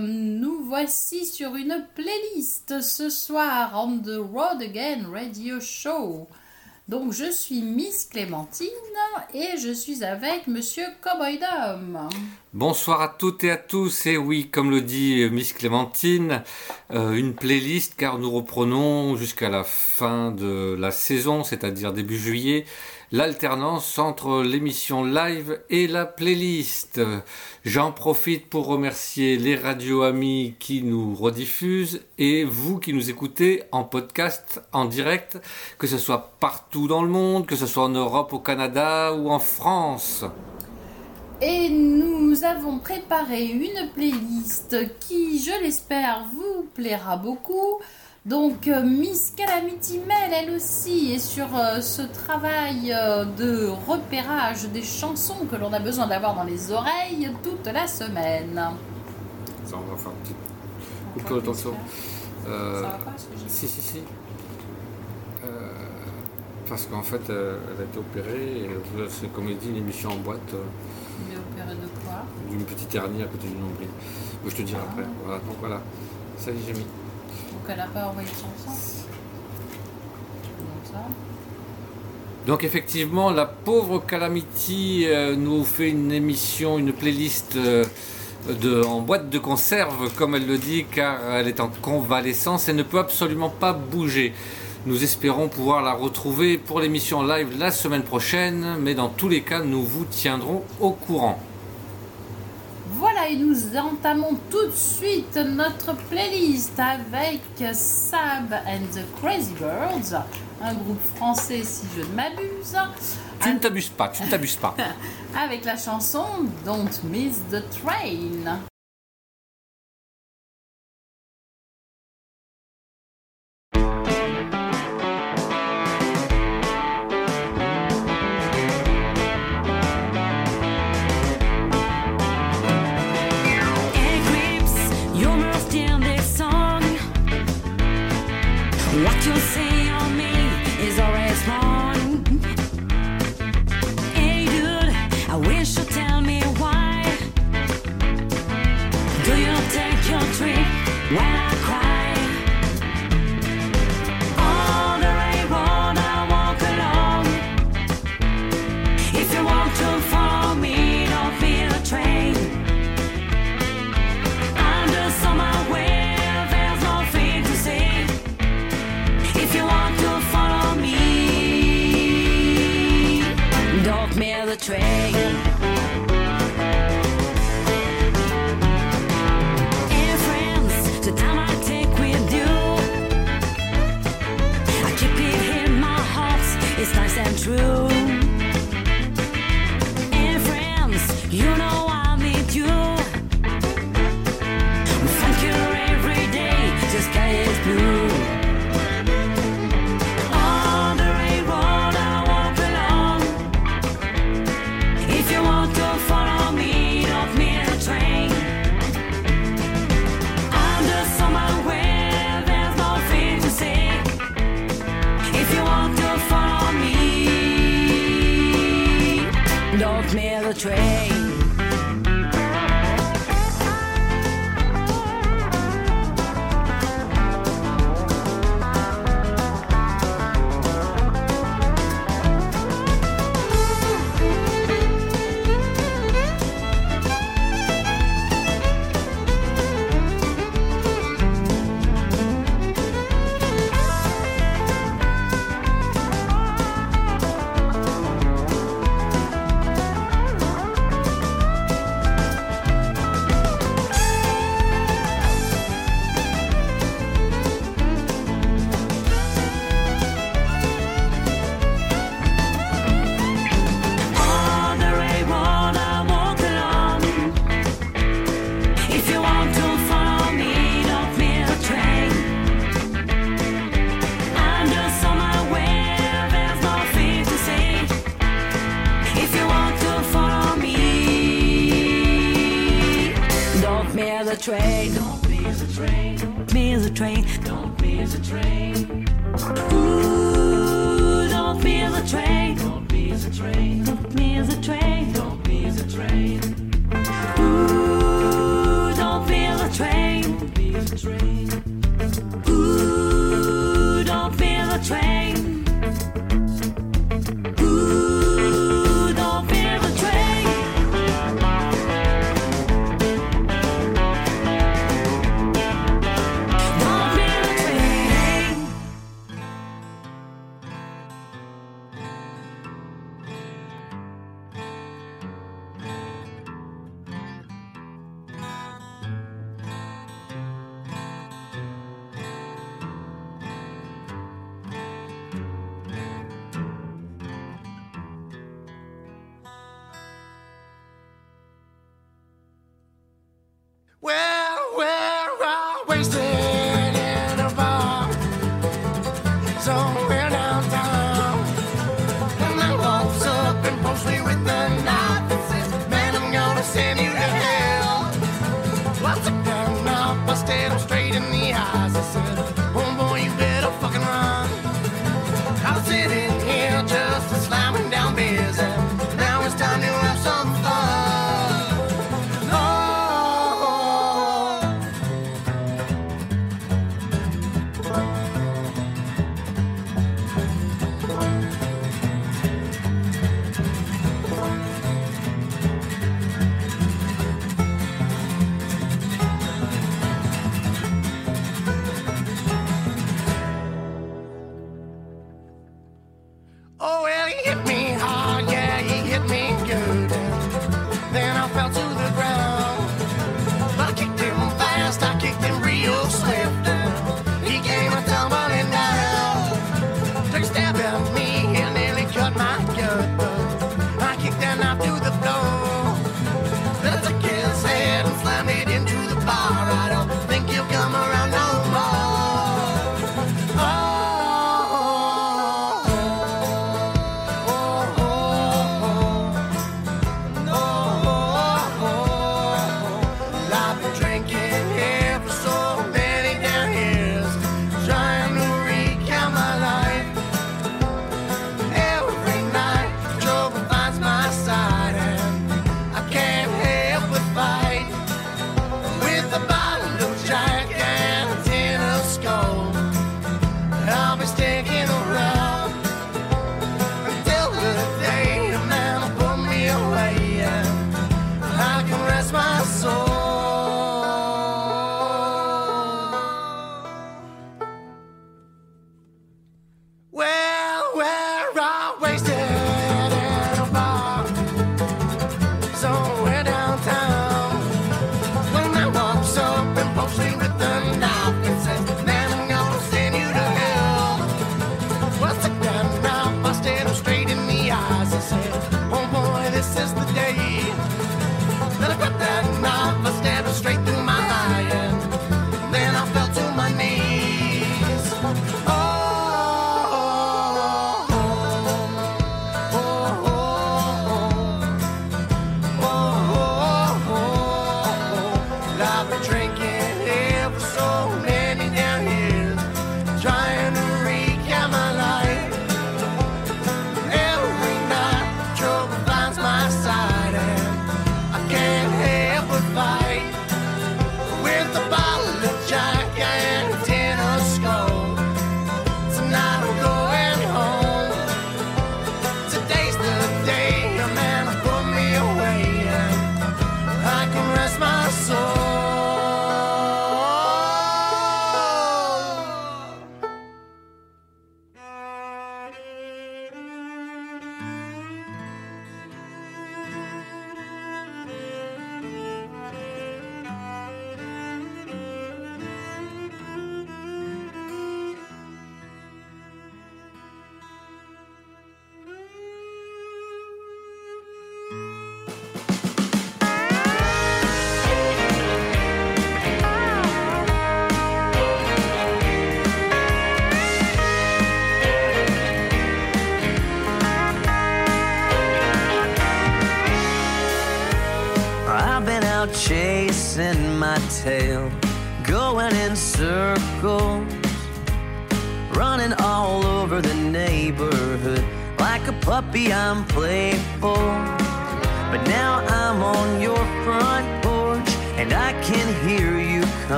Nous voici sur une playlist ce soir on the Road Again Radio Show. Donc je suis Miss Clémentine et je suis avec Monsieur Cowboy Dom. Bonsoir à toutes et à tous. Et oui, comme le dit Miss Clémentine, euh, une playlist car nous reprenons jusqu'à la fin de la saison, c'est-à-dire début juillet, l'alternance entre l'émission live et la playlist. J'en profite pour remercier les radios amis qui nous rediffusent et vous qui nous écoutez en podcast, en direct, que ce soit partout dans le monde, que ce soit en Europe, au Canada ou en France. Et nous avons préparé une playlist qui, je l'espère, vous plaira beaucoup. Donc euh, Miss Calamity Mel, elle aussi, est sur euh, ce travail euh, de repérage des chansons que l'on a besoin d'avoir dans les oreilles toute la semaine. Ça, on va faire un petit coup de attention. Ça va pas ce que j'ai Si, si, si. parce qu'en fait, elle a été opérée et c'est comme il dit une émission en boîte Mais opéré de quoi? d'une petite hernie à côté du nombril. Je te dirai après. Voilà, donc voilà. Ça y est, j'ai mis. Donc effectivement, la pauvre Calamity euh, nous fait une émission, une playlist euh, de, en boîte de conserve, comme elle le dit, car elle est en convalescence et ne peut absolument pas bouger. Nous espérons pouvoir la retrouver pour l'émission live la semaine prochaine, mais dans tous les cas, nous vous tiendrons au courant. Voilà, et nous entamons tout de suite notre playlist avec Sab and the Crazy Birds, un groupe français si je ne m'abuse, Tu ne t'abuses pas, tu ne t'abuses pas. avec la chanson Don't Miss the Train. The train. the train. Don't miss the train. Ooh, don't miss the train. Don't miss the train. Don't miss the train. Don't miss the train. Ooh, don't miss the train. Don't miss the train. Ooh, don't miss the train.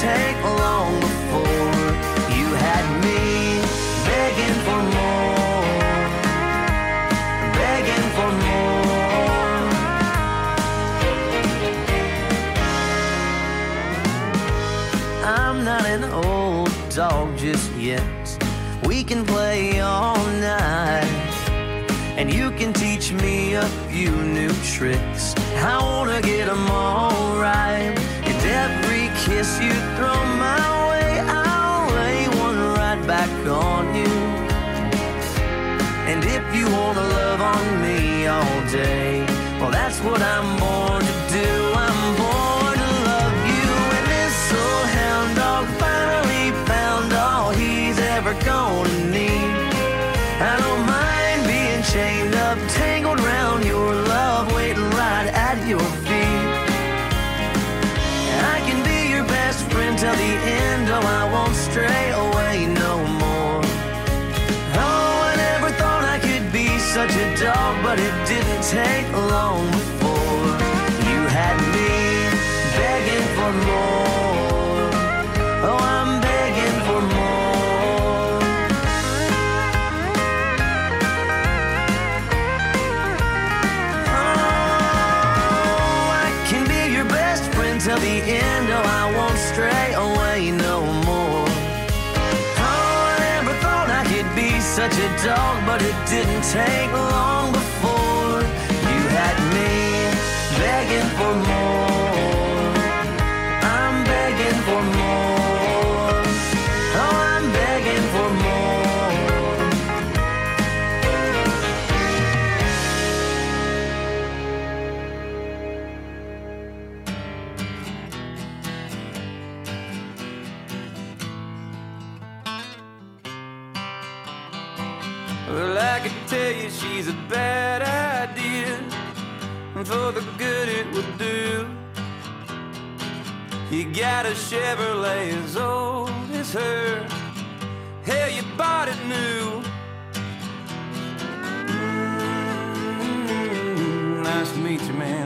take long before you had me begging for more, begging for more. I'm not an old dog just yet. We can play all night. And you can teach me a few new tricks. I wanna get them all right kiss you throw my way, I'll lay one right back on you. And if you wanna love on me all day, well that's what I'm born to do. stray away no more. Oh, I never thought I could be such a dog, but it didn't take your dog, but it didn't take long before you had me begging for more. for the good it would do. You got a Chevrolet as old as her. Hell, you bought it new. Mm -hmm. Nice to meet you, man.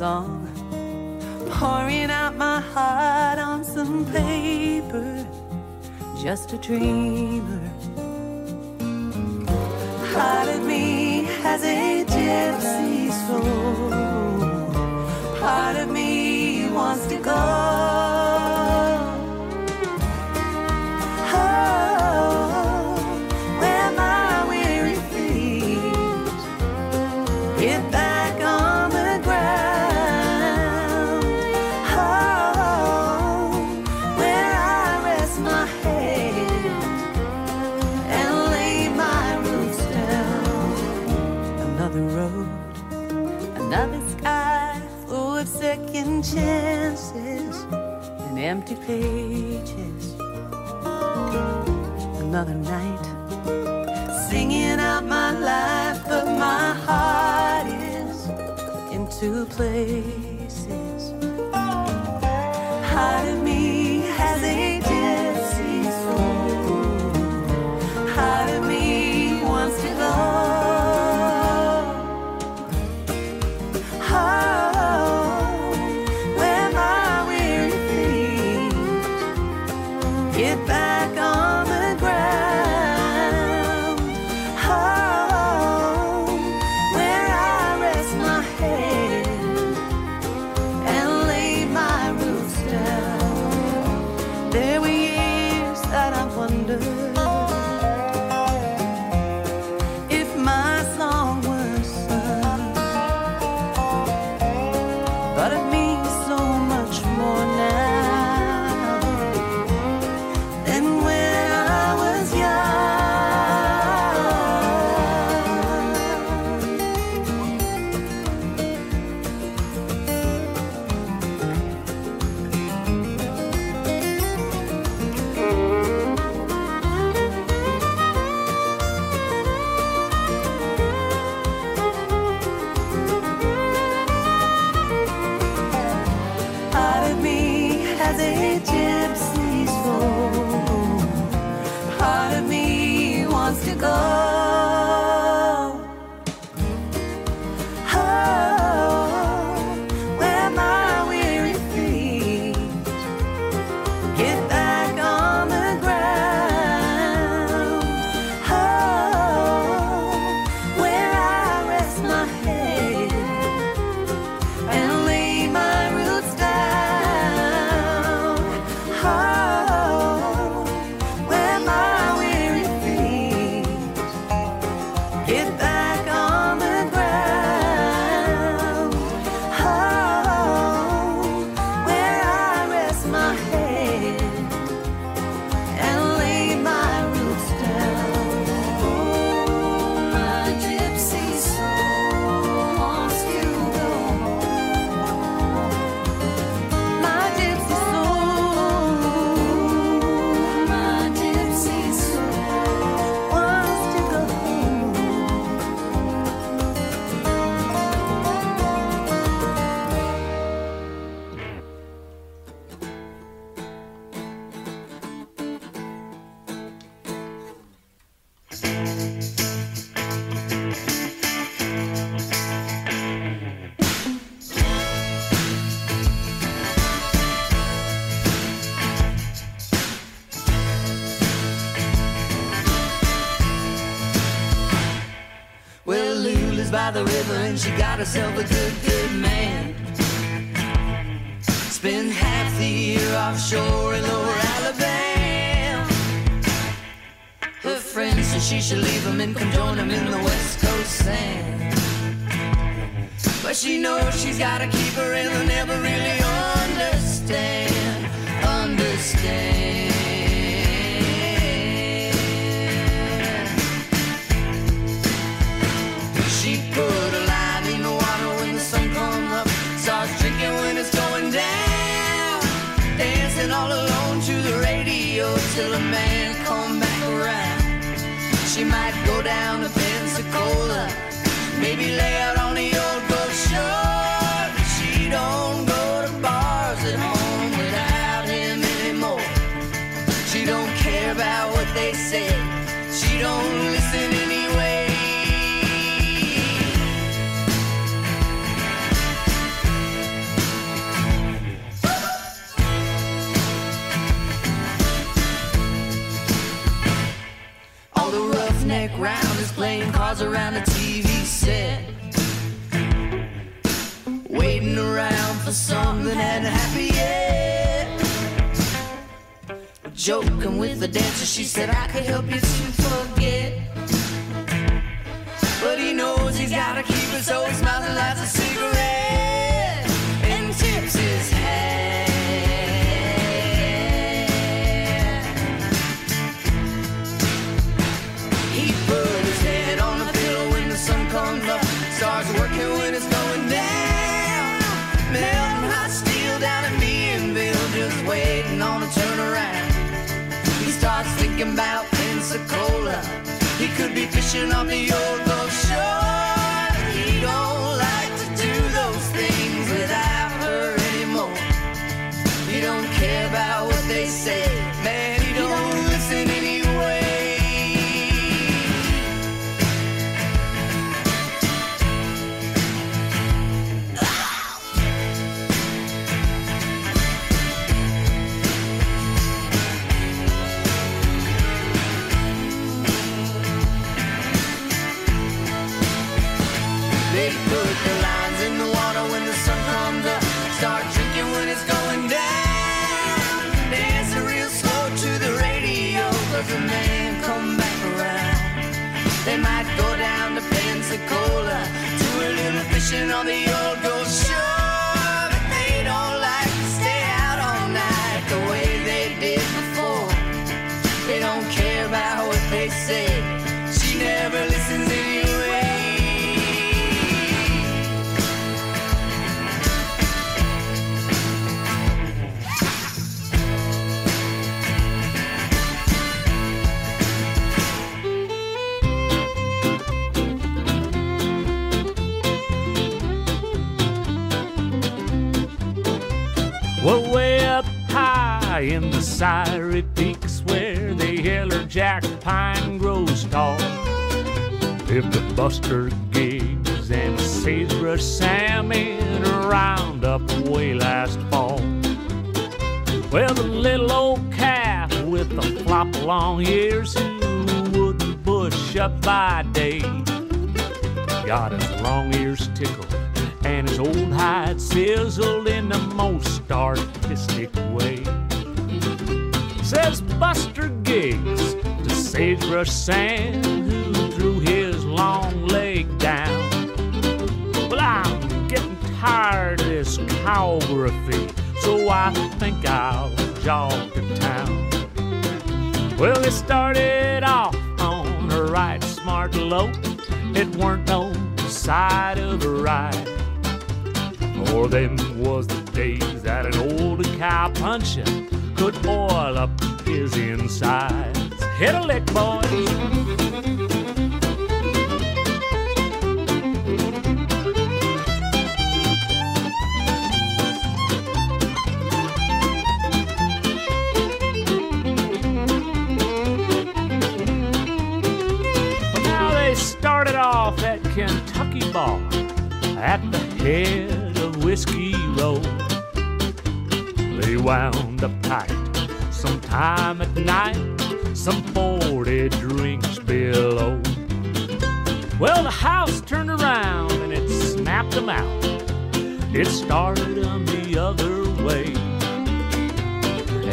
song, pouring out my heart on some paper, just a dreamer. Part of me has a gypsy soul, part of me wants to go. pages. Another night, singing out my life, but my heart is in two places. herself a. Joking with the dancer, she said I could help you to forget. But he knows he's gotta keep it, so he smiles and lights a cigarette He could be fishing on the old fishing on the high in the Syrie Peaks where the yeller jack pine grows tall. Lived the Buster Gigs and sagebrush Sam in a roundup way last fall. Well, the little old calf with the flop long ears who wouldn't bush up by day got his long ears tickled and his old hide sizzled in the most artistic way. Says Buster Giggs to Sagebrush Sam, who threw his long leg down. Well, I'm getting tired of this cowgraphy, so I think I'll jog to town. Well, it started off on a right smart lope. It weren't no side of a ride. For them was the days that an old cow puncher could oil up his insides. Hit a lick, boys. Well, now they started off at Kentucky Bar at the head of Whiskey Row. Wound up tight sometime at night, some 40 drinks below. Well, the house turned around and it snapped them out. It started them the other way.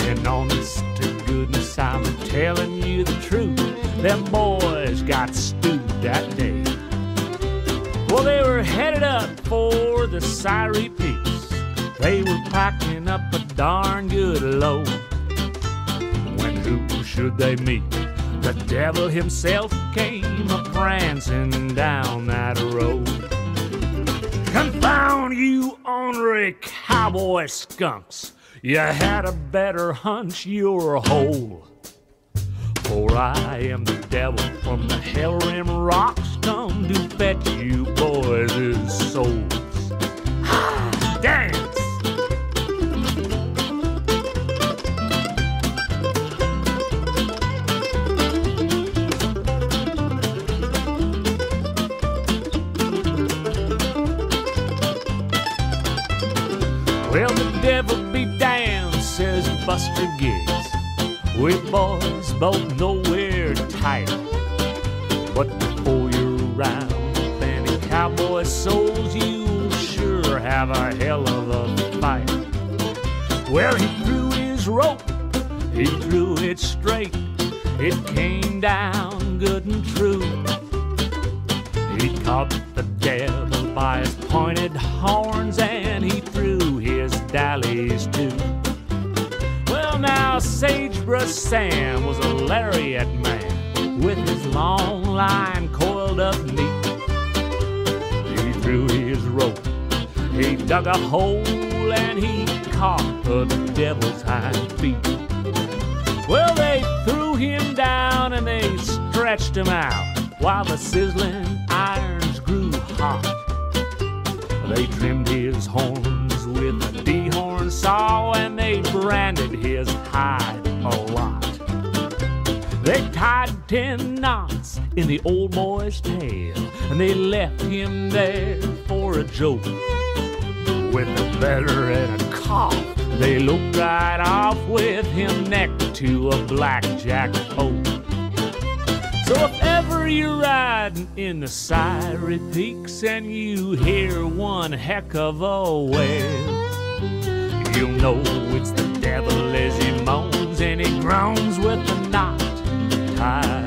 And honest to goodness, I'm telling you the truth. Them boys got stewed that day. Well, they were headed up for the Syrie Peaks. They were packing up a darn good load. When who should they meet? The devil himself came a prancing down that road. Confound you ornery cowboy skunks! You had a better hunch, you're a hole. For I am the devil from the hell rim rocks, come to fetch you boys' souls. Buster Giggs. We boys both know we're tight. But before you're cowboy souls, you'll sure have a hell of a fight. Well, he threw his rope, he threw it straight. It came down good and true. He caught the devil by his pointed horns and he threw his dallies too. Sagebrush Sam was a lariat man with his long line coiled up neat. He threw his rope, he dug a hole, and he caught the devil's hind feet. Well, they threw him down and they stretched him out while the sizzling ten knots in the old boy's tail and they left him there for a joke. With a better and a cough, they looked right off with him neck to a blackjack oak. So if ever you're riding in the Syrie Peaks and you hear one heck of a wail, you'll know it's the devil as he moans and he groans with a knot tied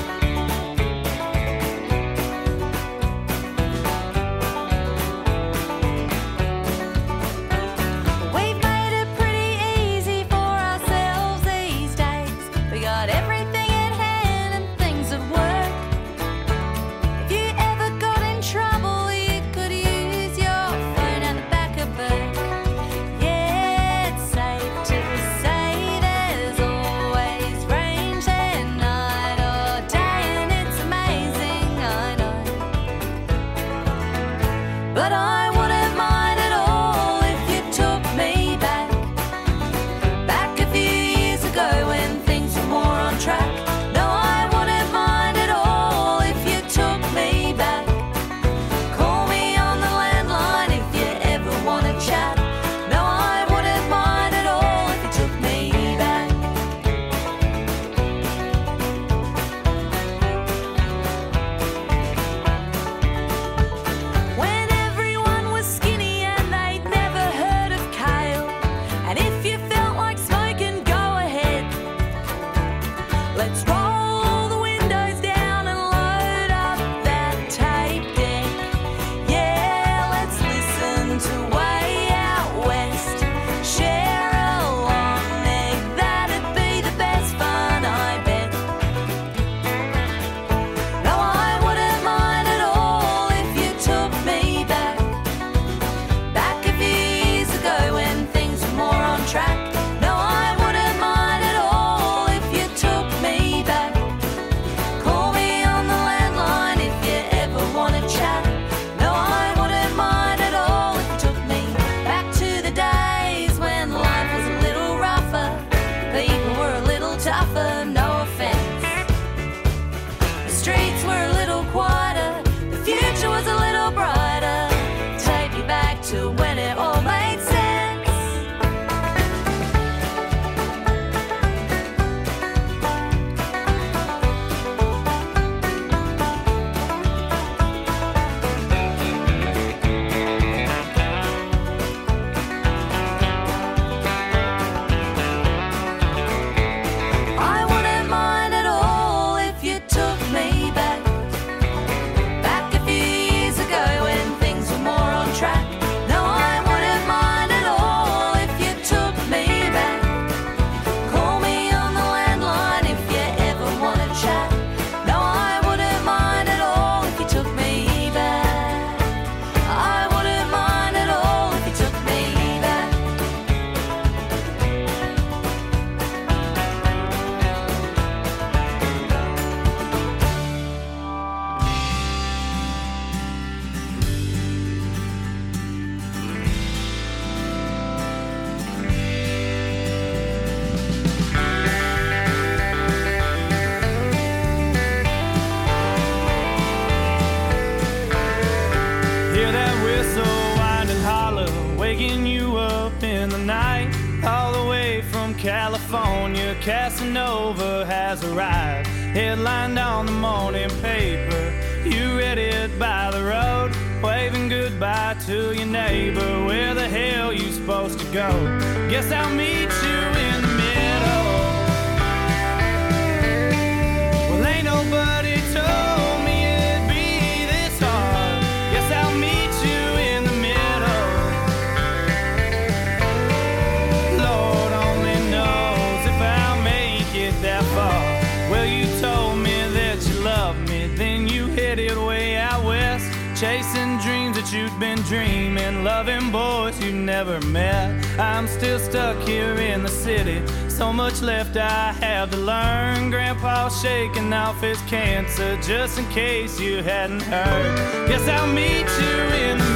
loving boys you never met. I'm still stuck here in the city. So much left I have to learn. Grandpa's shaking off his cancer just in case you hadn't heard. Guess I'll meet you in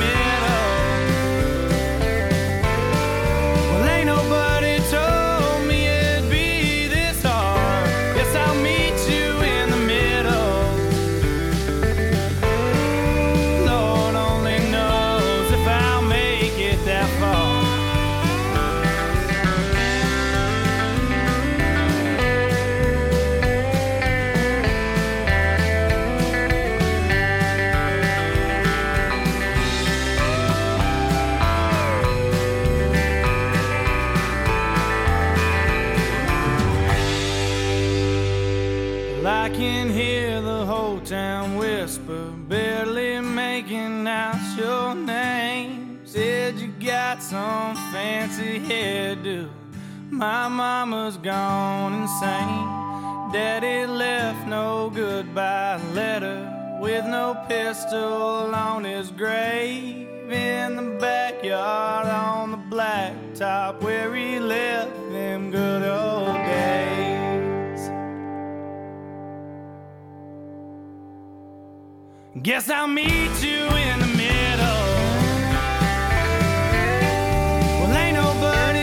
My mama's gone insane. Daddy left no goodbye letter with no pistol on his grave. In the backyard on the blacktop where he left them good old days. Guess I'll meet you in the middle. Well, ain't nobody.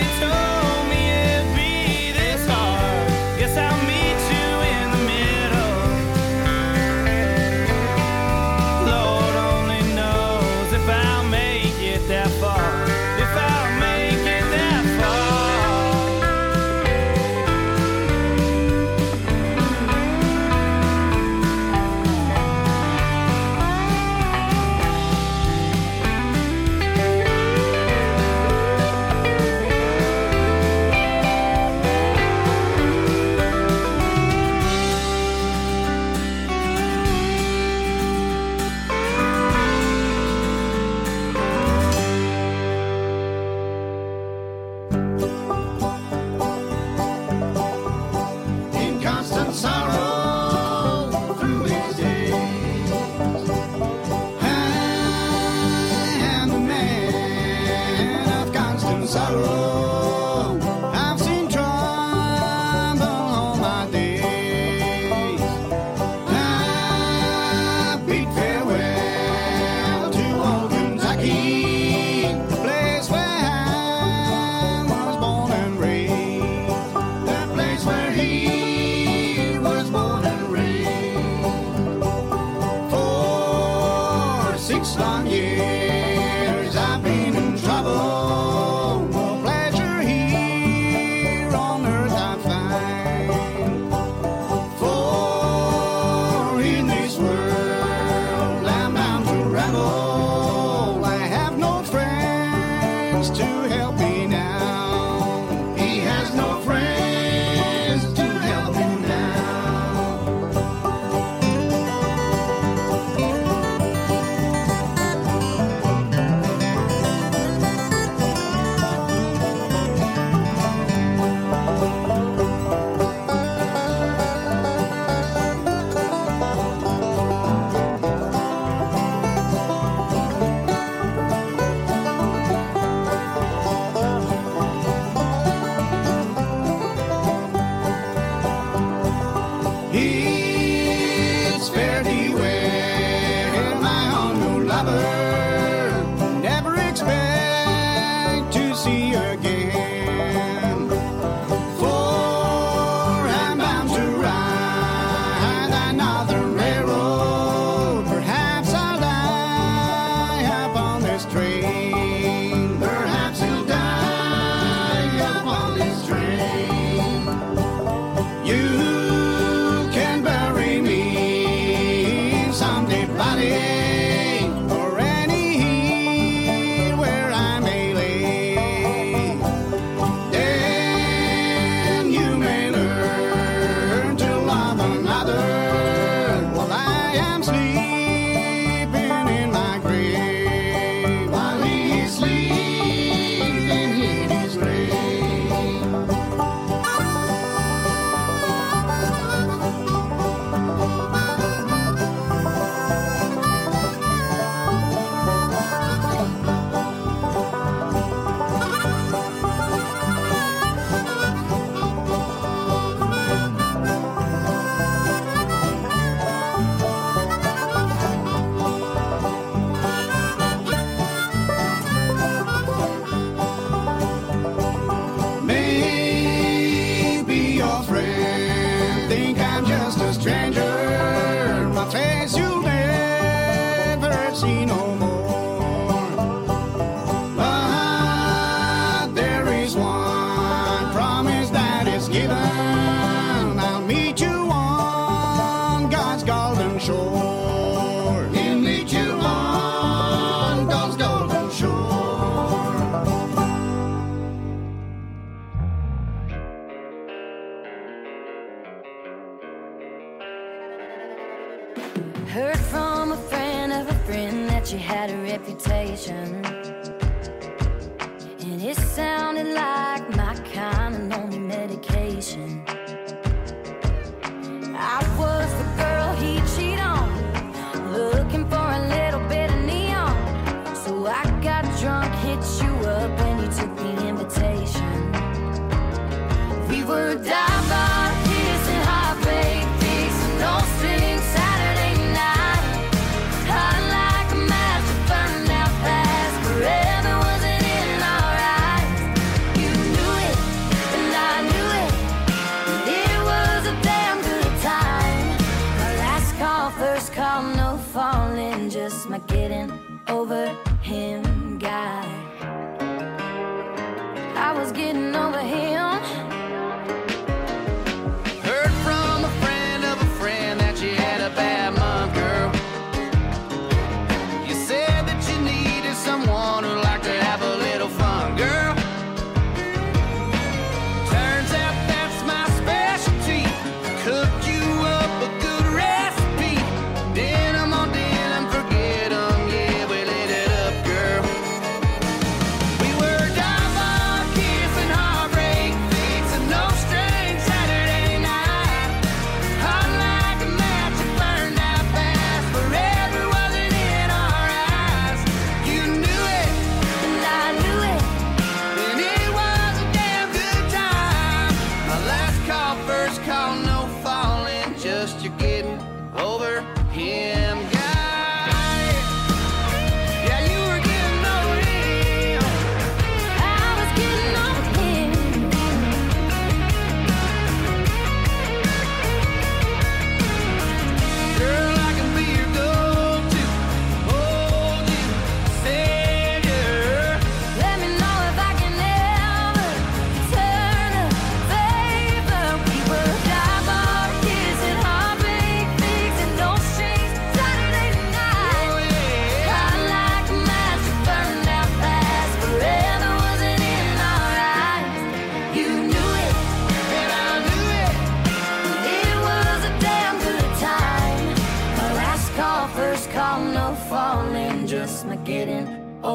ちの。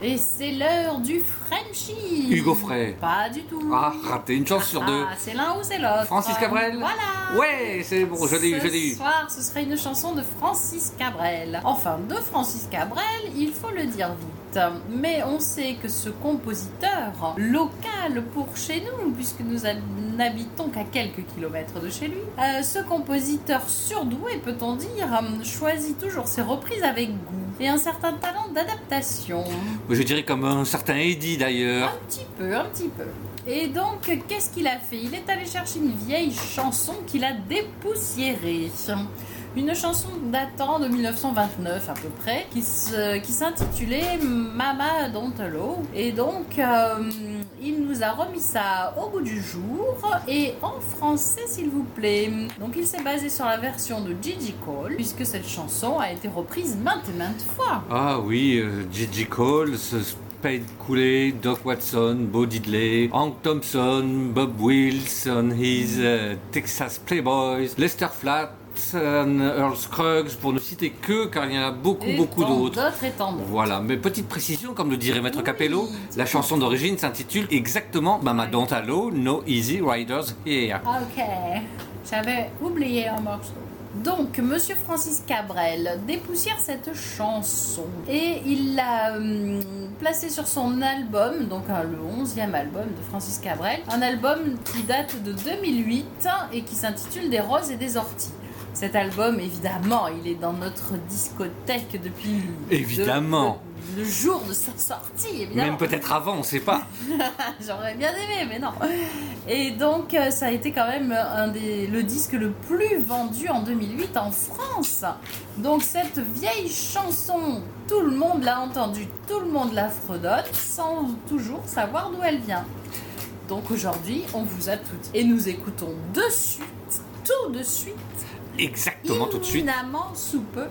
Et c'est l'heure du Frenchie. Hugo Frey. Pas du tout. Ah, raté une chance sur deux. Ah, c'est l'un ou c'est l'autre. Francis Cabrel Voilà. Ouais, c'est bon, je l'ai eu, je l'ai eu. Ce soir, ce serait une chanson de Francis Cabrel. Enfin, de Francis Cabrel, il faut le dire vite. Mais on sait que ce compositeur, local pour chez nous, puisque nous n'habitons qu'à quelques kilomètres de chez lui, euh, ce compositeur surdoué, peut-on dire, choisit toujours ses reprises avec goût et un certain talent d'adaptation. Je dirais comme un certain Eddie d'ailleurs. Un petit peu, un petit peu. Et donc, qu'est-ce qu'il a fait? Il est allé chercher une vieille chanson qu'il a dépoussiérée. Une chanson datant de 1929 à peu près, qui s'intitulait Mama Don't Allow. Et donc, euh, il nous a remis ça au goût du jour et en français, s'il vous plaît. Donc, il s'est basé sur la version de Gigi Cole, puisque cette chanson a été reprise maintes et maintes fois. Ah oui, euh, Gigi Cole, Spade Cooley, Doc Watson, Bo Diddley, Hank Thompson, Bob Wills on his euh, Texas Playboys, Lester Flatt, Earl Scruggs, pour ne citer que, car il y en a beaucoup, Et beaucoup d'autres. Voilà, mais petite précision, comme le dirait Maître Oui, Capello, la chanson d'origine s'intitule exactement Mama Don't Allow, No Easy Riders Here. Ok, j'avais oublié un morceau. Donc, Monsieur Francis Cabrel dépoussière cette chanson et il l'a hum, placée sur son album, donc hein, le 11e album de Francis Cabrel, un album qui date de 2008 et qui s'intitule Des roses et des orties. Cet album, évidemment, il est dans notre discothèque depuis Évidemment. le, le jour de sa sortie, évidemment. Même peut-être avant, on sait pas. J'aurais bien aimé, mais non. Et donc, euh, ça a été quand même un des, le disque le plus vendu en 2008 en France. Donc, cette vieille chanson, tout le monde l'a entendue, tout le monde la fredonne, sans toujours savoir d'où elle vient. Donc, aujourd'hui, on vous a tout dit. Et nous écoutons de suite, tout de suite, Exactement, tout de suite. imminemment sous peu,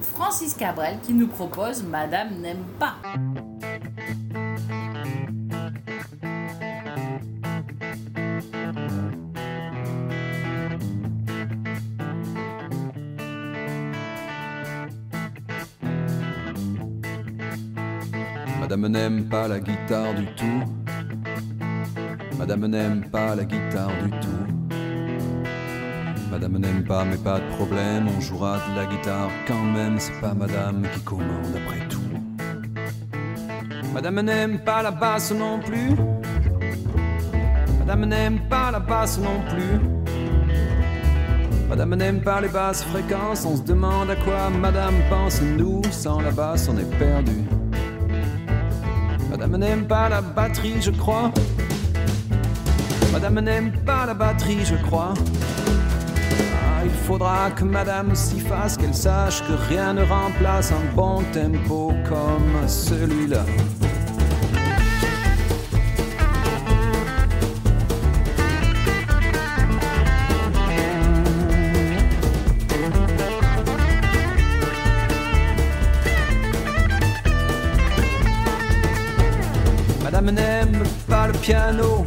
Francis Cabrel qui nous propose Madame n'aime pas. Madame n'aime pas la guitare du tout. Madame n'aime pas la guitare du tout. Madame n'aime pas, mais pas de problème, on jouera de la guitare quand même, c'est pas madame qui commande après tout. Madame n'aime pas la basse non plus. Madame n'aime pas la basse non plus. Madame n'aime pas les basses fréquences, on se demande à quoi madame pense, nous, sans la basse, on est perdu. Madame n'aime pas la batterie, je crois. Madame n'aime pas la batterie, je crois. Faudra que Madame s'y fasse, qu'elle sache que rien ne remplace un bon tempo comme celui-là. Madame n'aime pas le piano.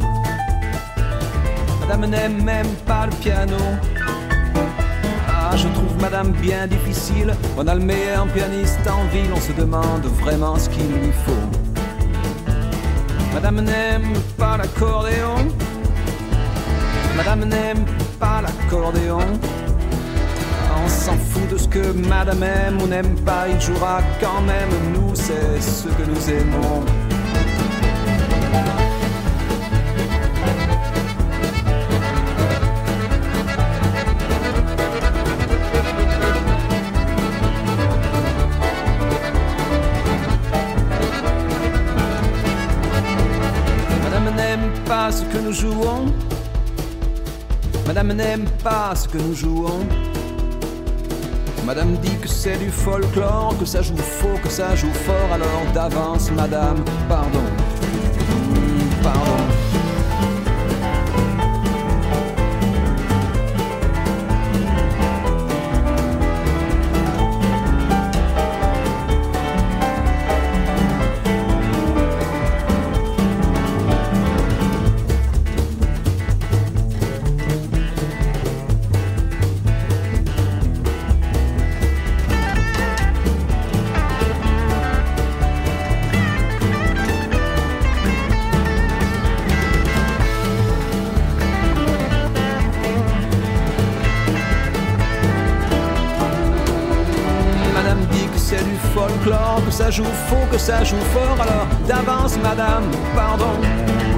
Madame n'aime même pas le piano. Madame bien difficile. On a le meilleur pianiste en ville, on se demande vraiment ce qu'il lui faut. Madame n'aime pas l'accordéon. Madame n'aime pas l'accordéon. On s'en fout de ce que Madame aime ou n'aime pas, il jouera quand même. Nous, c'est ce que nous aimons. Madame n'aime pas ce que nous jouons. Madame dit que c'est du folklore, que ça joue faux, que ça joue fort. Alors d'avance, madame, pardon. C'est du folklore, que ça joue faux, que ça joue fort. Alors d'avance, madame, pardon. Pardon.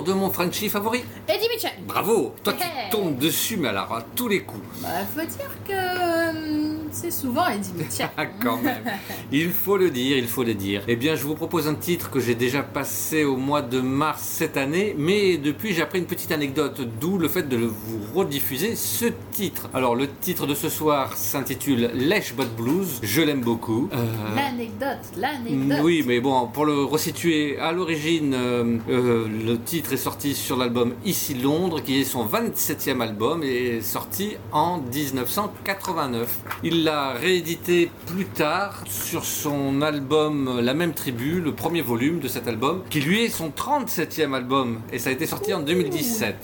De mon Frenchie favori. Eddie Mitchell. Bravo Toi tu tombes dessus, mais alors à tous les coups. Bah, faut dire que c'est souvent Eddie Mitchell. Ah, quand même. Il faut le dire, il faut le dire. Eh bien, je vous propose un titre que j'ai déjà passé au mois de mars cette année, mais depuis j'ai appris une petite anecdote, d'où le fait de vous rediffuser ce titre. Alors, le titre de ce soir s'intitule Lèche Bot Blues. Je l'aime beaucoup. Euh, L'anecdote, l'anecdote. oui, mais bon, pour le resituer, à l'origine, euh, euh, le titre est sorti sur l'album Ici Londres, qui est son 27e album et est sorti en 1989. Il l'a réédité plus tard sur son album La même tribu, le premier volume de cet album, qui lui est son 37e album et ça a été sorti en 2017.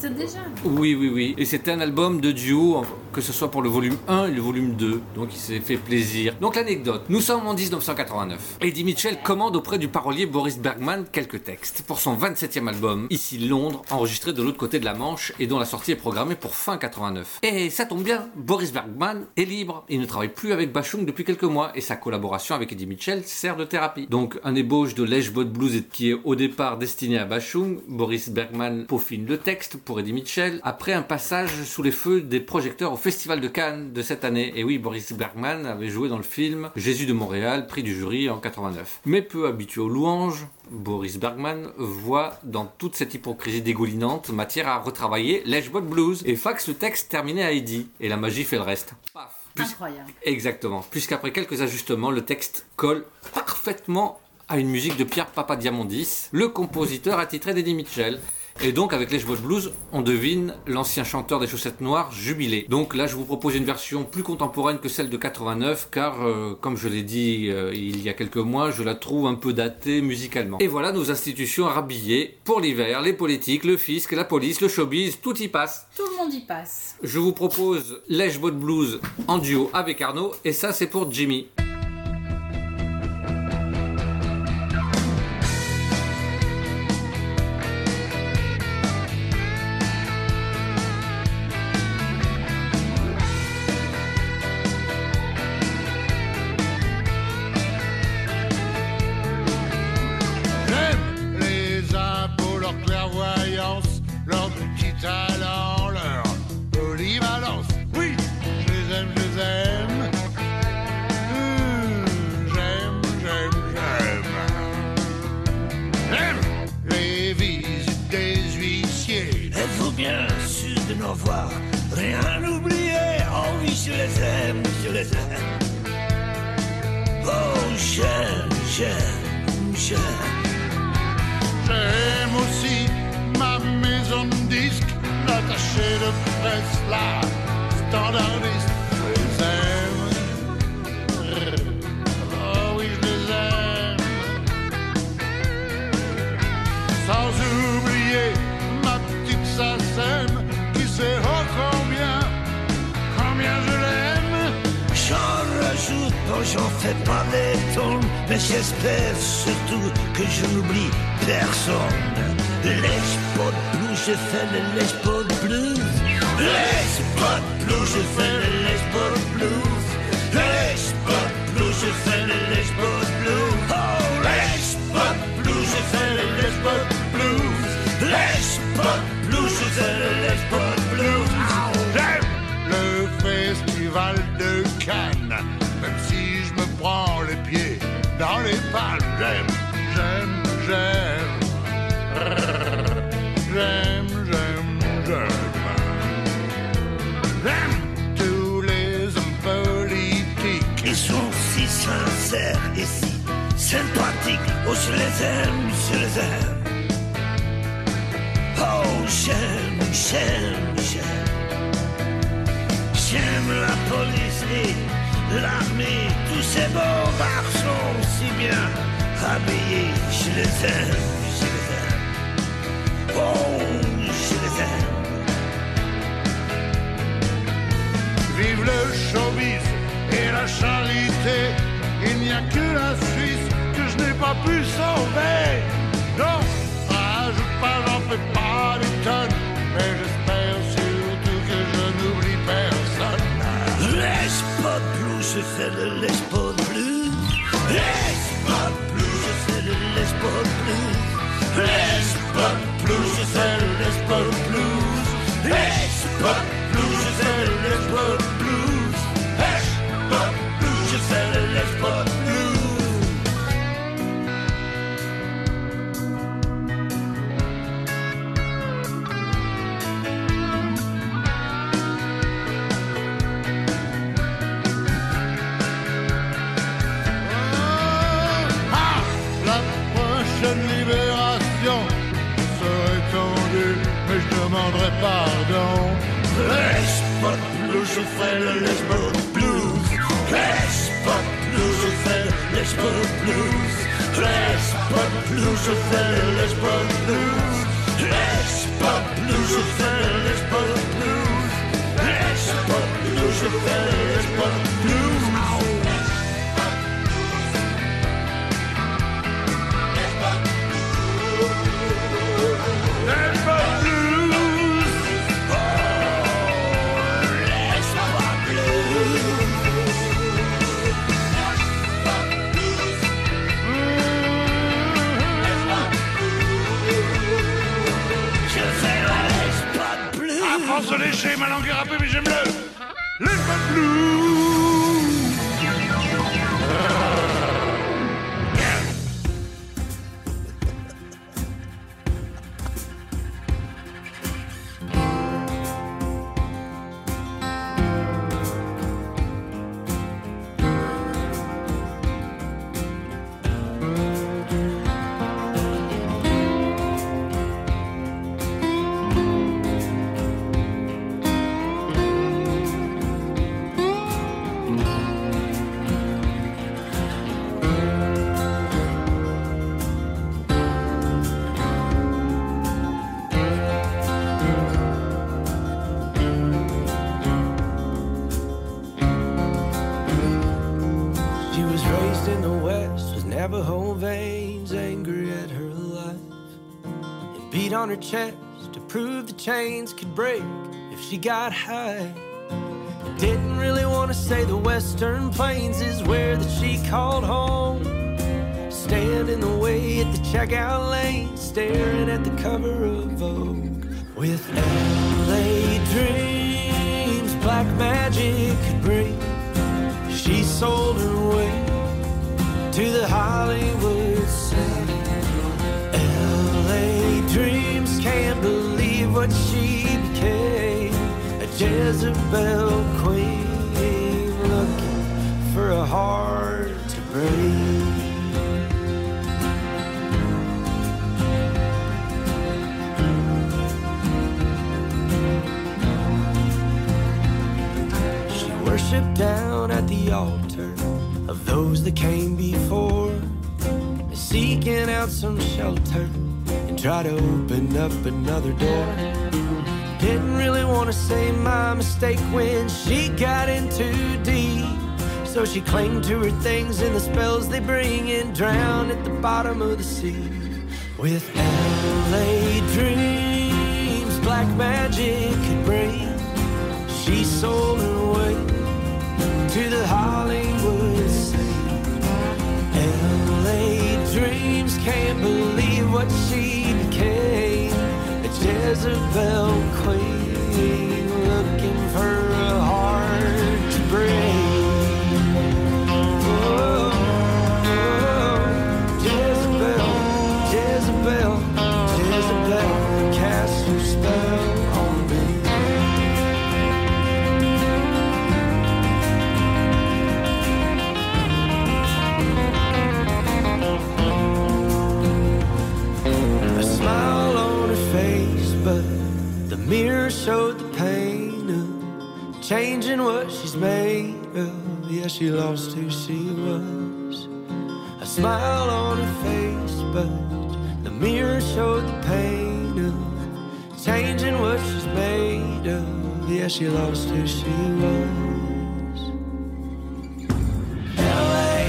37 déjà. Oui, oui, oui. Et c'était un album de duo, que ce soit pour le volume 1 et le volume 2. Donc il s'est fait plaisir. Donc l'anecdote. Nous sommes en 1989. Eddie Mitchell commande auprès du parolier Boris Bergman quelques textes pour son 27e album, ici Londres, enregistré de l'autre côté de la Manche et dont la sortie est programmée pour fin 89. Et ça tombe bien, Boris Bergman est libre. Il ne travaille plus avec Bachung depuis quelques mois et sa collaboration avec Eddie Mitchell sert de thérapie. Donc un ébauche de Lèche Bot Blues qui est au départ destiné à Bachung, Boris Bergman peaufine le texte pour Eddie Mitchell après un passage sous les feux des projecteurs au Festival de Cannes de cette année. Et oui, Boris Bergman avait joué dans le film Jésus de Montréal, prix du jury en 89. Mais peu habitué aux louanges, Boris Bergman voit dans toute cette hypocrisie dégoulinante matière à retravailler Lèche Bot Blues et faxe le texte terminé à Eddie. Et la magie fait le reste. Paf. Puis- Incroyable. Exactement. Puisqu'après quelques ajustements, le texte colle parfaitement à une musique de Pierre Papadiamondis, le compositeur attitré d'Eddie Mitchell. Et donc avec les chevaux de blues, on devine l'ancien chanteur des chaussettes noires jubilé. Donc là, je vous propose une version plus contemporaine que celle de 89, car euh, comme je l'ai dit euh, il y a quelques mois, je la trouve un peu datée musicalement. Et voilà nos institutions rhabillées pour l'hiver, les politiques, le fisc, la police, le showbiz, tout y passe. Tout le monde y passe. Je vous propose Lèche Bot Blues en duo avec Arnaud, et ça c'est pour Jimmy. Sympathiques. Oh, je les aime, je les aime. Oh, j'aime, j'aime, j'aime. J'aime la police et l'armée. Tous ces beaux garçons si bien habillés. Je les aime, je les aime. Oh, je les aime. Vive le showbiz et la charité. Il n'y a que la Suisse je n'ai pas pu sauver. Non, ah, rajoute pas, j'en fais pas des tonnes, mais j'espère surtout que je n'oublie personne. Laisse pas plus, je fais le laisse pas plus. Laisse pas plus, je fais le laisse pas plus. Laisse pas plus, je fais le laisse pas plus. Laisse pas plus, je fais le laisse pas plus. Les spots blues. Les spots blues, je fais les blues. Les spots blues, je fais les blues. Les spots blues, je fais léger, ma langue est râpée, on her chest to prove the chains could break if she got high. Didn't really want to say the Western Plains is where that she called home. Stand in the way at the checkout lane, staring at the cover of Vogue. With LA dreams, black magic could bring. She sold her way to the Hollywood set. Dreams can't believe what she became. A Jezebel queen looking for a heart to break. She worshiped down at the altar of those that came before, seeking out some shelter try to open up another door. Didn't really want to say my mistake when she got in too deep. So she clung to her things and the spells they bring and drown at the bottom of the sea. With LA dreams, black magic could bring. She sold her way to the Hollywood scene. LA dreams can't believe what she became. A Jezebel queen looking for a heart to break. Changing what she's made of. Yeah, she lost who she was. A smile on her face, but the mirror showed the pain of changing what she's made of. Yeah, she lost who she was. LA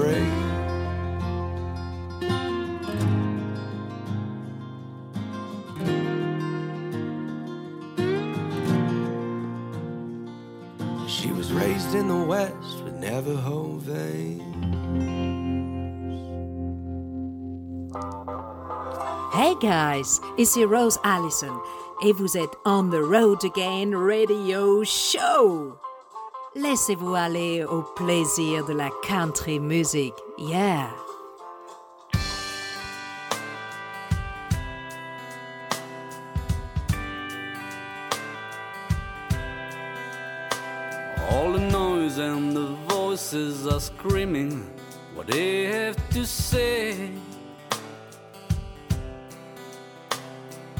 break. She was raised in the West with Navajo veins. Hey guys, ici Rose Allison vous êtes On the Road Again Radio Show. Laissez-vous aller au plaisir de la country music. Yeah. All the noise and the voices are screaming what they have to say.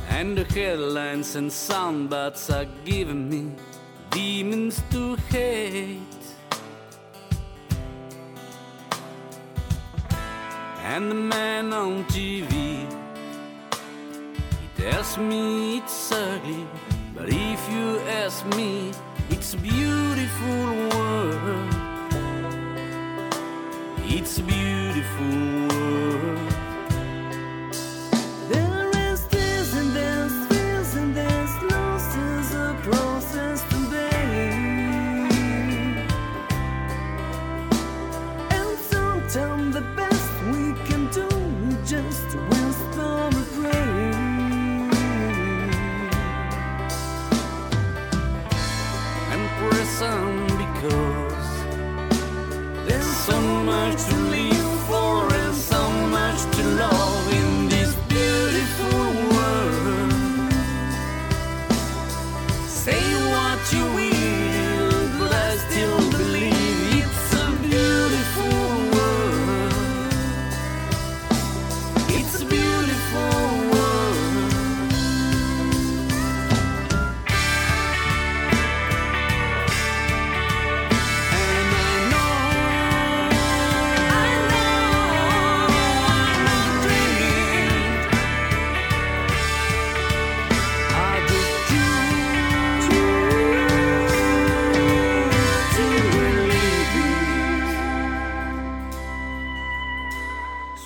And the headlines and soundbites are giving me demons to hate. And the man on TV, he tells me it's ugly, but if you ask me, it's a beautiful world. It's a beautiful world.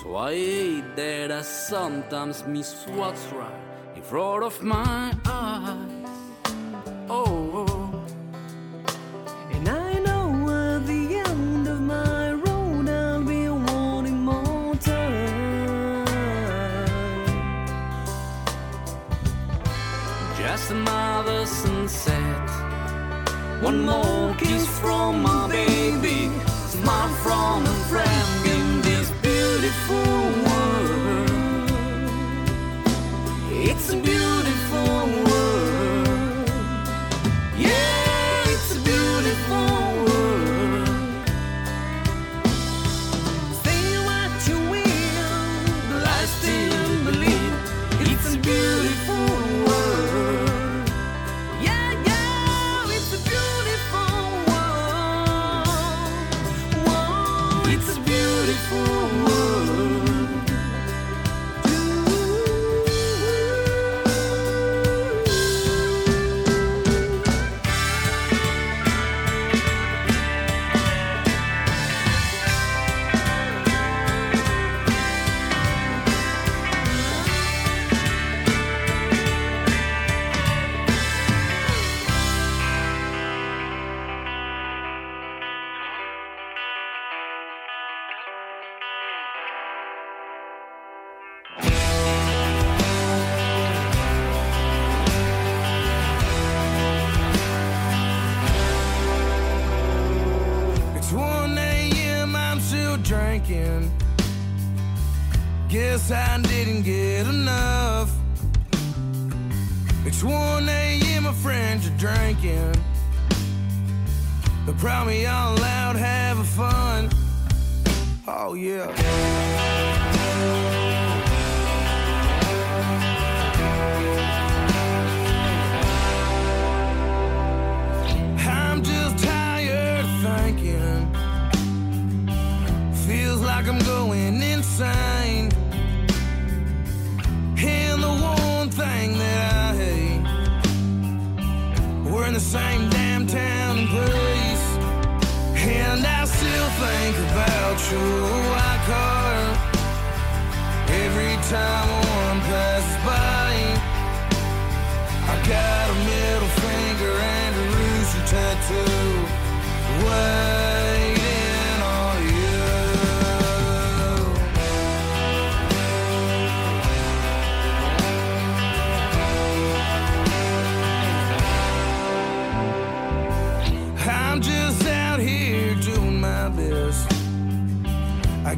So I that I sometimes miss what's right in front of my eyes. Oh, oh, And I know at the end of my road I'll be wanting more time. just another sunset. One more kiss from my baby, smile from a friend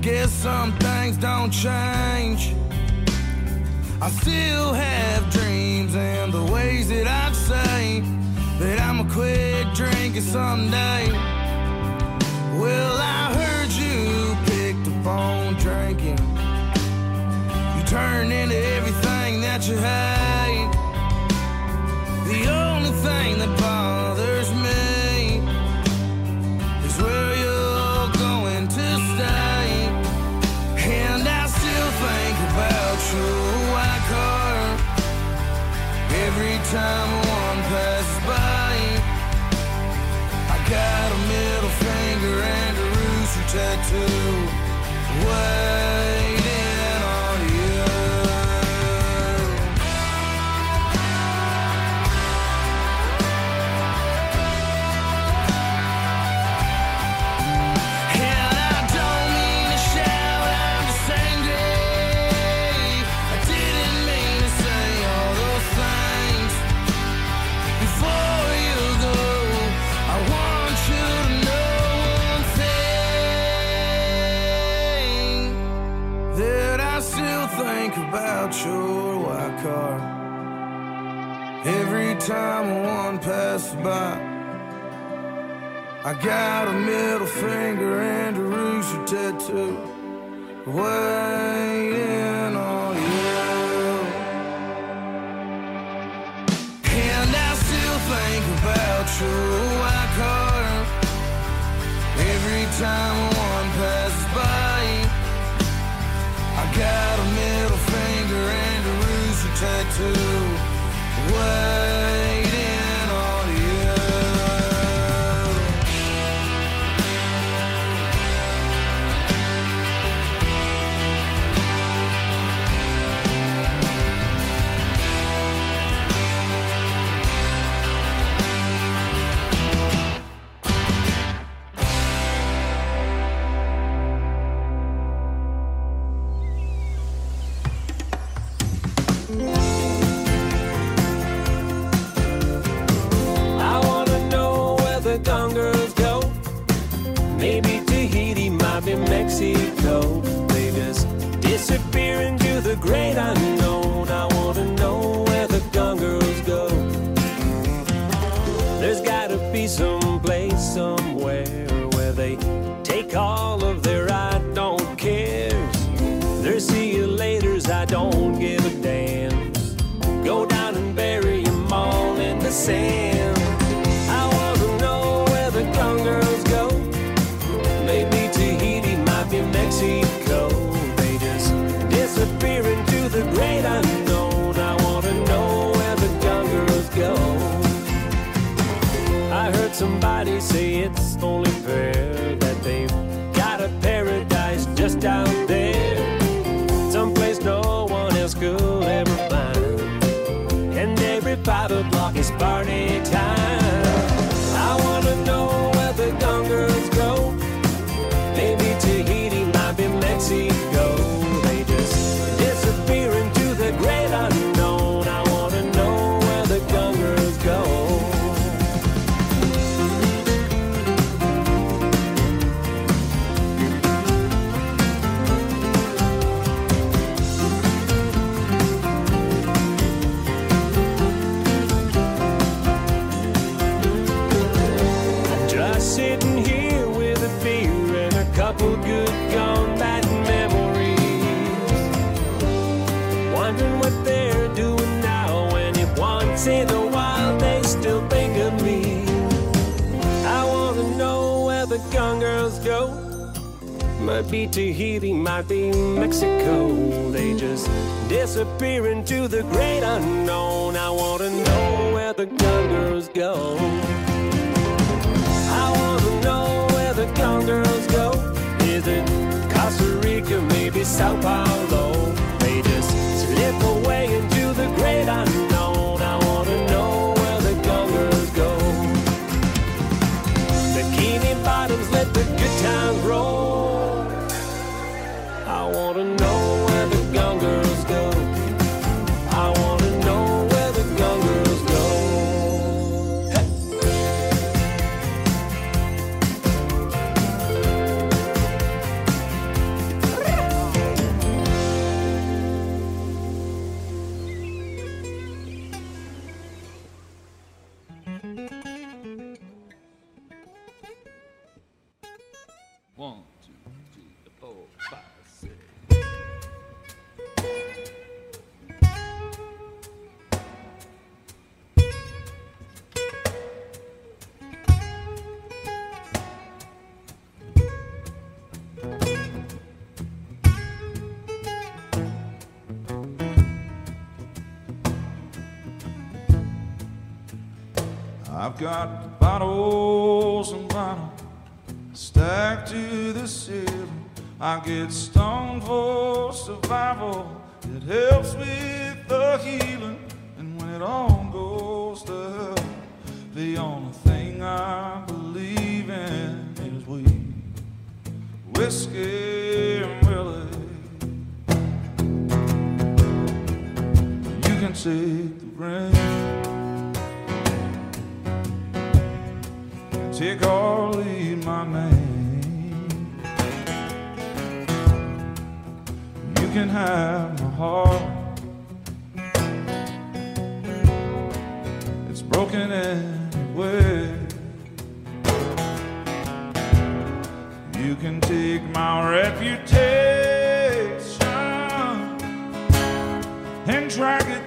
Guess some things don't change. I still have dreams and the ways that I'd say that I'ma quit drinking someday. Well, I heard you picked up on drinking. You turned into everything that you had. time one passes by, I got a middle finger and a rooster tattoo. out your white car. Every time one passes by, I got a middle finger and a rooster tattoo. Weighing on you. And I still think about your white car. Every time try to work. great unknown. I wanna know where the gun girls go. There's gotta be some. Might be Tahiti, might be Mexico. They just disappear into the great unknown. I wanna know where the gone girls go. I wanna know where the gone girls go. Is it Costa Rica, maybe Sao Paulo? I've got bottles and bottles stacked to the ceiling. I get stoned for survival. It helps with the healing. And when it all goes to hell, the only thing I believe in is weed, whiskey, and Willie. You can take the rain. Take or leave my name. You can have my heart. It's broken anyway. You can take my reputation and drag it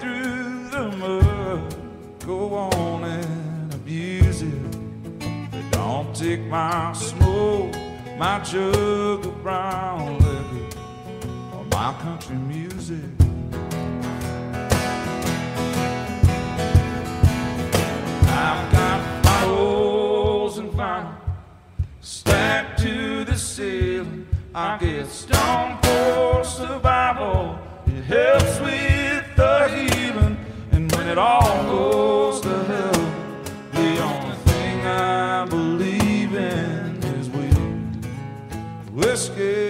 take my smoke, my jug of brown liquor, or my country music. I've got bottles and vinyl stacked to the ceiling. I get stoned for survival. It helps with the healing, and when it all goes whiskey,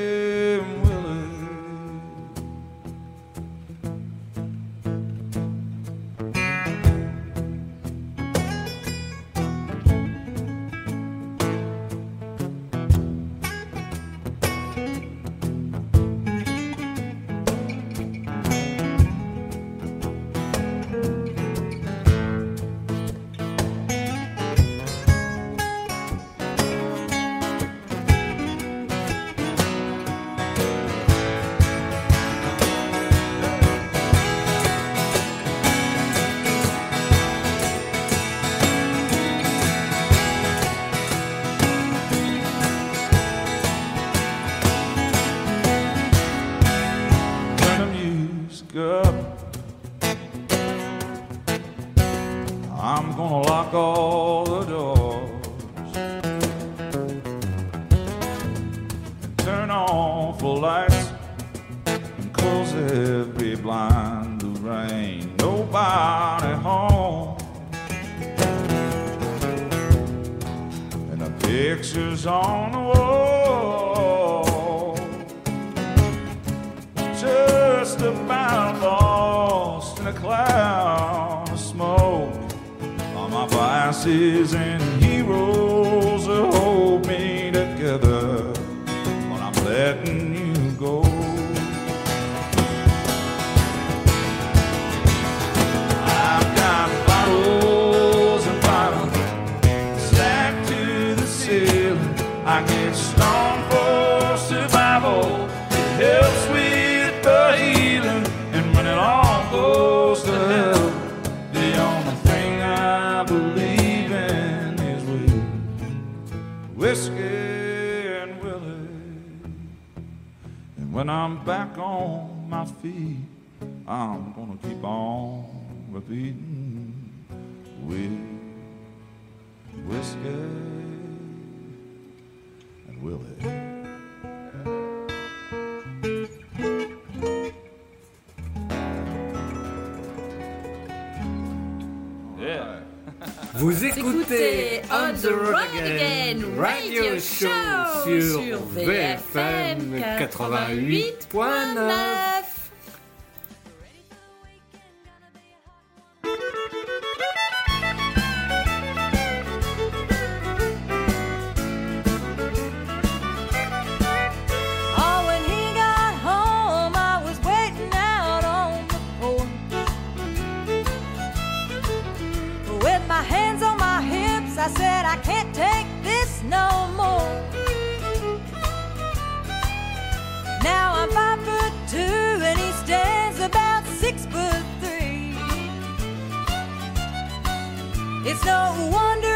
Every blind the rain. Nobody home. And the pictures on the wall. Just about lost in a cloud of smoke. All my glasses and I'm back on my feet, I'm gonna keep on repeating with whiskey and Willie. Vous écoutez On the Road Again Radio Show sur VFM 88.9. It's no wonder.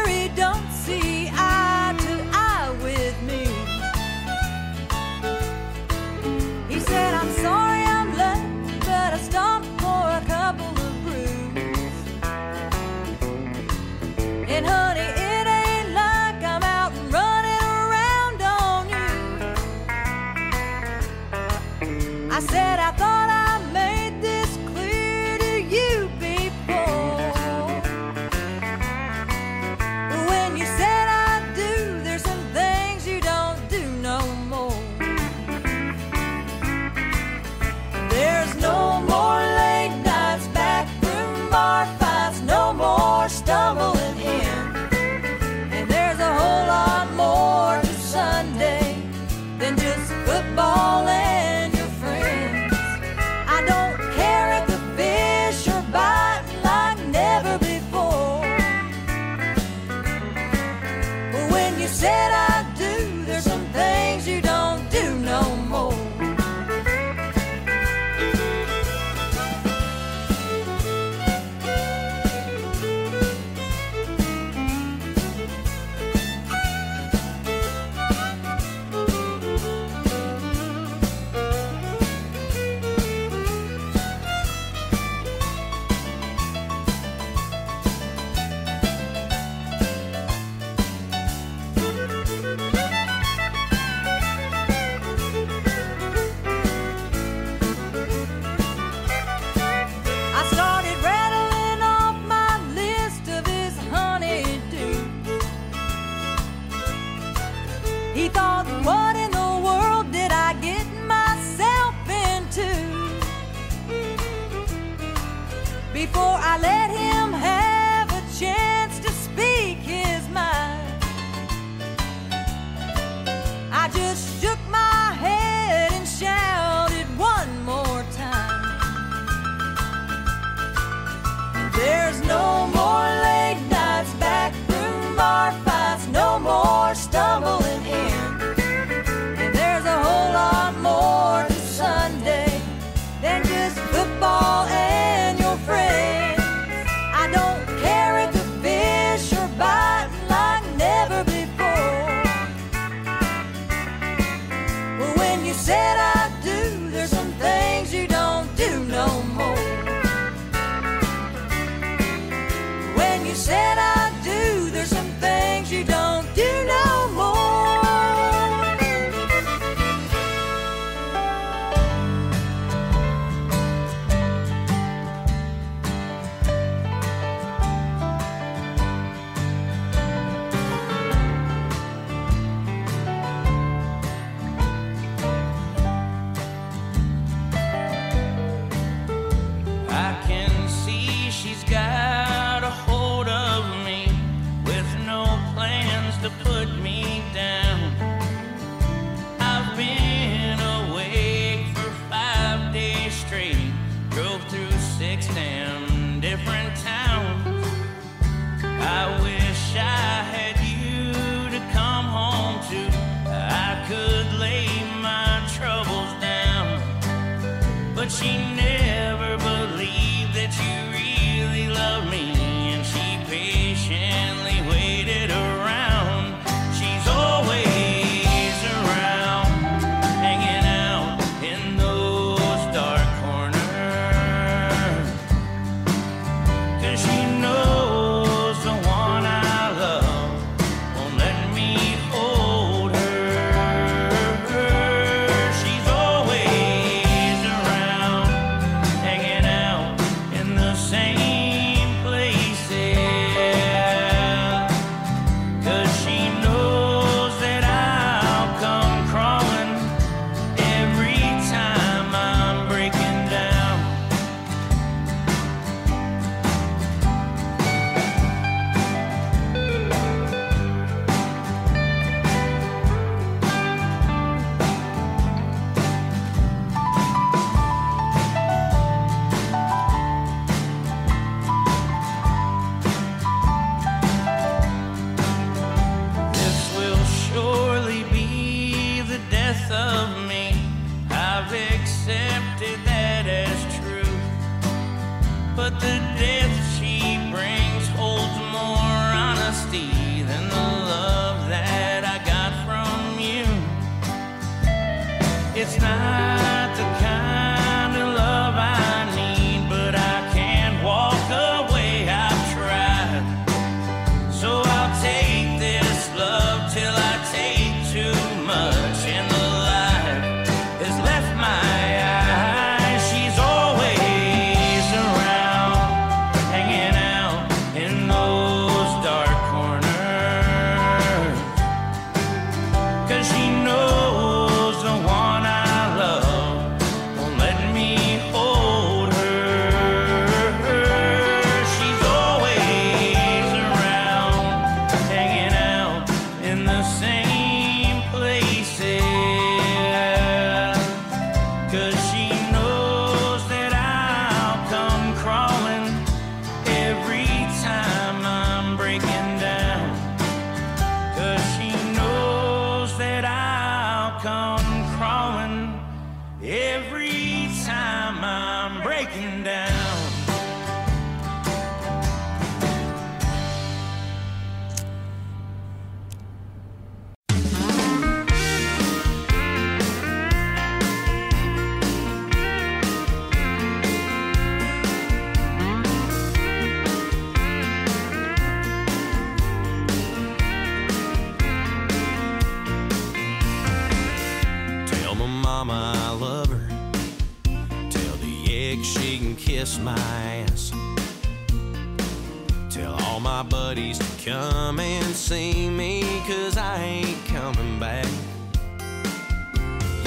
Come and see me, cause I ain't coming back.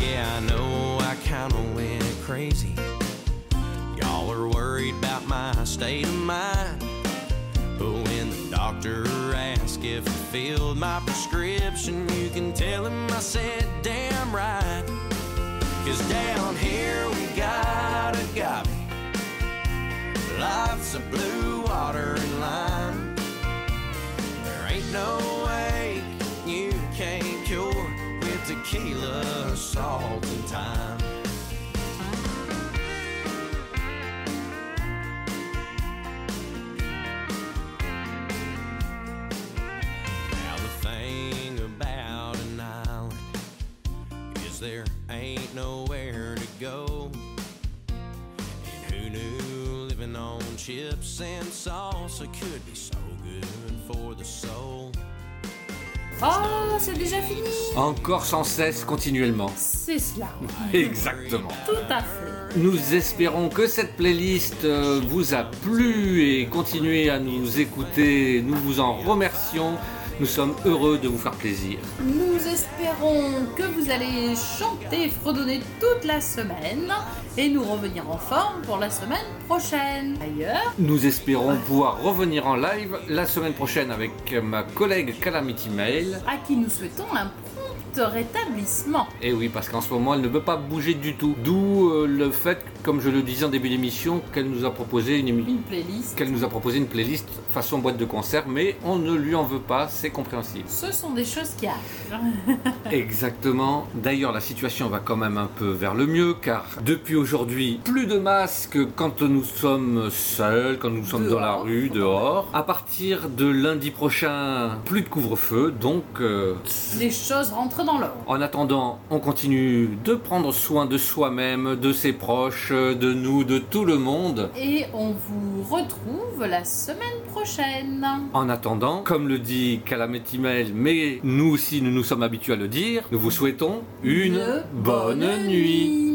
Yeah, I know I kinda went crazy. Y'all are worried about my state of mind. But when the doctor asked if I filled my prescription, you can tell him I said, damn right. Cause down here we got agave, lots of blue No way you can't cure with tequila, salt, and thyme. Now the thing about an island is there ain't nowhere to go. And who knew living on chips and salsa could be so Oh, c'est déjà fini Encore sans cesse, continuellement. C'est cela. Exactement. Tout à fait. Nous espérons que cette playlist euh, vous a plu et continuez à nous écouter. Nous vous en remercions. Nous sommes heureux de vous faire plaisir. Nous espérons que vous allez chanter, fredonner toute la semaine et nous revenir en forme pour la semaine prochaine. D'ailleurs, Nous espérons pouvoir revenir en live la semaine prochaine avec ma collègue Calamity Mail. à qui nous souhaitons un rétablissement. Et oui, parce qu'en ce moment, elle ne peut pas bouger du tout. D'où euh, le fait, comme je le disais en début d'émission, qu'elle nous a proposé une, Une playlist. qu'elle nous a proposé une playlist façon boîte de concert, mais on ne lui en veut pas, c'est compréhensible. Ce sont des choses qui arrivent. Exactement. D'ailleurs, la situation va quand même un peu vers le mieux, car depuis aujourd'hui, plus de masques quand nous sommes seuls, quand nous sommes dans la rue, dehors. À partir de lundi prochain, plus de couvre-feu, donc euh, Les choses rentrent dans l'ordre. en attendant, on continue de prendre soin de soi-même, de ses proches, de nous, de tout le monde. Et on vous retrouve la semaine prochaine. En attendant, comme le dit Calamity Mail, mais nous aussi nous nous sommes habitués à le dire, nous vous souhaitons une, bonne nuit.